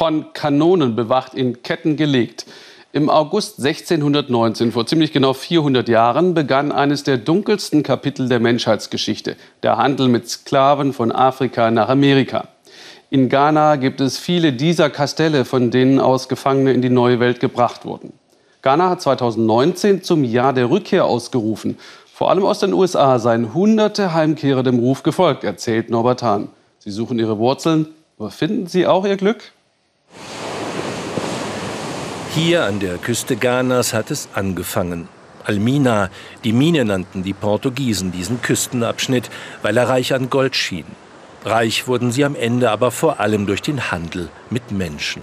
von Kanonen bewacht, in Ketten gelegt. Im August 1619, vor ziemlich genau 400 Jahren, begann eines der dunkelsten Kapitel der Menschheitsgeschichte, der Handel mit Sklaven von Afrika nach Amerika. In Ghana gibt es viele dieser Kastelle, von denen aus Gefangene in die neue Welt gebracht wurden. Ghana hat 2019 zum Jahr der Rückkehr ausgerufen. Vor allem aus den USA seien hunderte Heimkehrer dem Ruf gefolgt, erzählt Norbert Hahn. Sie suchen ihre Wurzeln, aber finden sie auch ihr Glück? Hier an der Küste Ghanas hat es angefangen. Almina, die Mine nannten die Portugiesen diesen Küstenabschnitt, weil er reich an Gold schien. Reich wurden sie am Ende aber vor allem durch den Handel mit Menschen.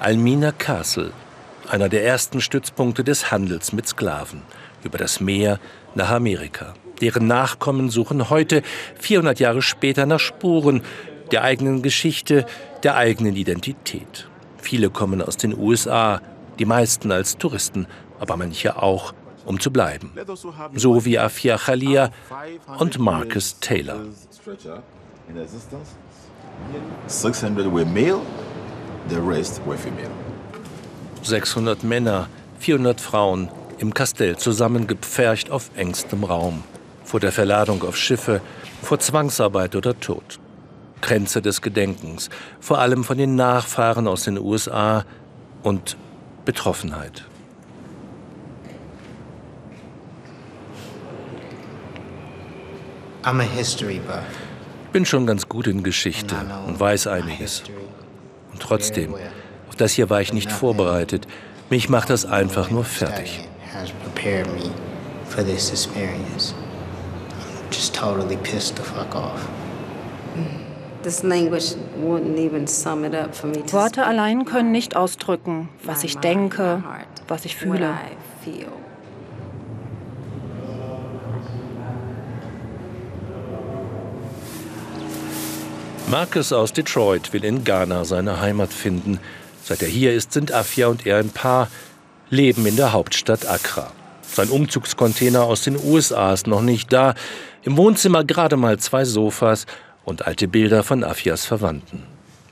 Almina Castle, einer der ersten Stützpunkte des Handels mit Sklaven, über das Meer nach Amerika. Deren Nachkommen suchen heute, 400 Jahre später, nach Spuren der eigenen Geschichte, der eigenen Identität. Viele kommen aus den USA, die meisten als Touristen, aber manche auch, um zu bleiben. So wie Afia Khalia und Marcus Taylor. 600 were male, the rest were female. 600 Männer, 400 Frauen im Kastell zusammengepfercht auf engstem Raum, vor der Verladung auf Schiffe, vor Zwangsarbeit oder Tod. Grenze des Gedenkens, vor allem von den Nachfahren aus den USA und Betroffenheit. Ich bin schon ganz gut in Geschichte und weiß einiges. Und trotzdem, auf das hier war ich nicht vorbereitet. Mich macht das einfach nur fertig. Just totally pissed the fuck off. Worte allein können nicht ausdrücken, was ich denke, was ich fühle. Marcus aus Detroit will in Ghana seine Heimat finden. Seit er hier ist, sind Afia und er ein Paar, leben in der Hauptstadt Accra. Sein Umzugscontainer aus den USA ist noch nicht da. Im Wohnzimmer gerade mal zwei Sofas und alte Bilder von Afias Verwandten.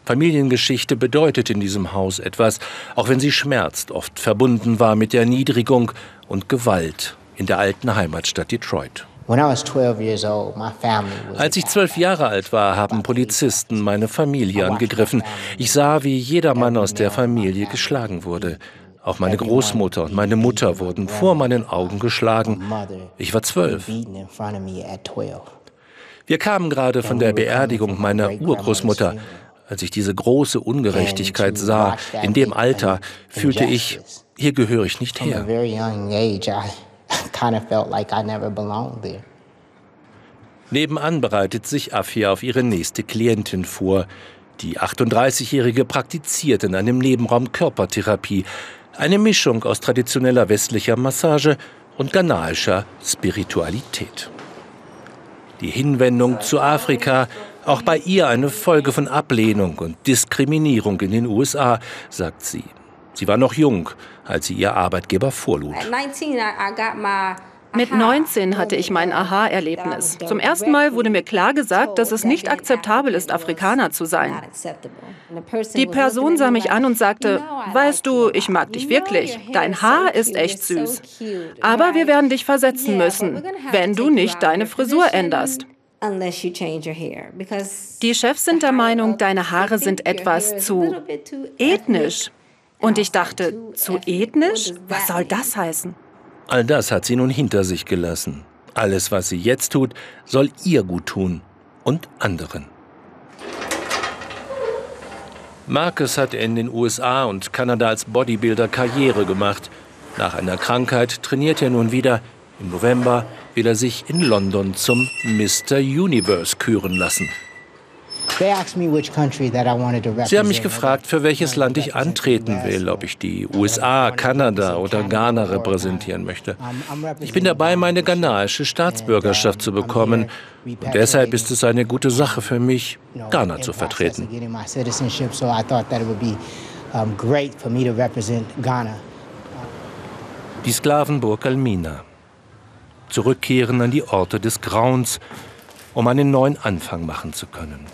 Familiengeschichte bedeutet in diesem Haus etwas, auch wenn sie schmerzt, oft verbunden war mit der Erniedrigung und Gewalt in der alten Heimatstadt Detroit. Als ich zwölf Jahre alt war, haben Polizisten meine Familie angegriffen. Ich sah, wie jeder Mann aus der Familie geschlagen wurde. Auch meine Großmutter und meine Mutter wurden vor meinen Augen geschlagen. Ich war zwölf. Wir kamen gerade von der Beerdigung meiner Urgroßmutter. Als ich diese große Ungerechtigkeit sah, in dem Alter, fühlte ich, hier gehöre ich nicht her. Nebenan bereitet sich Afia auf ihre nächste Klientin vor. Die 38-Jährige praktiziert in einem Nebenraum Körpertherapie, eine Mischung aus traditioneller westlicher Massage und ghanaischer Spiritualität. Die Hinwendung zu Afrika, auch bei ihr eine Folge von Ablehnung und Diskriminierung in den USA, sagt sie. Sie war noch jung, als sie ihr Arbeitgeber vorlud. Mit 19 hatte ich mein Aha-Erlebnis. Zum ersten Mal wurde mir klar gesagt, dass es nicht akzeptabel ist, Afrikaner zu sein. Die Person sah mich an und sagte, weißt du, ich mag dich wirklich. Dein Haar ist echt süß. Aber wir werden dich versetzen müssen, wenn du nicht deine Frisur änderst. Die Chefs sind der Meinung, deine Haare sind etwas zu ethnisch. Und ich dachte, zu ethnisch? Was soll das heißen? All das hat sie nun hinter sich gelassen. Alles, was sie jetzt tut, soll ihr gut tun und anderen. Marcus hat in den USA und Kanada als Bodybuilder Karriere gemacht. Nach einer Krankheit trainiert er nun wieder. Im November will er sich in London zum Mr. Universe küren lassen. Sie haben mich gefragt, für welches Land ich antreten will, ob ich die USA, Kanada oder Ghana repräsentieren möchte. Ich bin dabei, meine ghanaische Staatsbürgerschaft zu bekommen. Und deshalb ist es eine gute Sache für mich, Ghana zu vertreten. Die Sklavenburg Almina. Zurückkehren an die Orte des Grauens, um einen neuen Anfang machen zu können.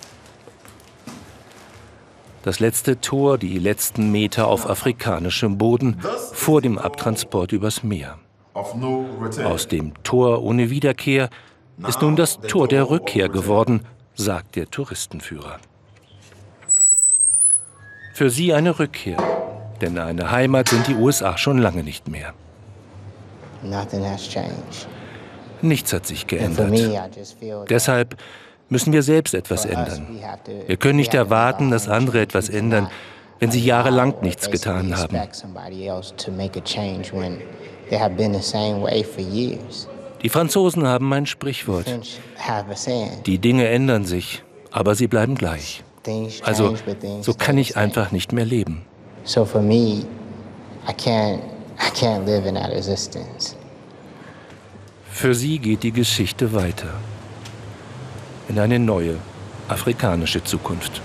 Das letzte Tor, die letzten Meter auf afrikanischem Boden vor dem Abtransport übers Meer. Aus dem Tor ohne Wiederkehr ist nun das Tor der Rückkehr geworden, sagt der Touristenführer. Für sie eine Rückkehr, denn eine Heimat sind die USA schon lange nicht mehr. Nichts hat sich geändert. Deshalb müssen wir selbst etwas ändern. Wir können nicht erwarten, dass andere etwas ändern, wenn sie jahrelang nichts getan haben. Die Franzosen haben ein Sprichwort. Die Dinge ändern sich, aber sie bleiben gleich. Also, so kann ich einfach nicht mehr leben. So for me, I can't, I can't live in that existence. Für sie geht die Geschichte weiter in eine neue afrikanische Zukunft.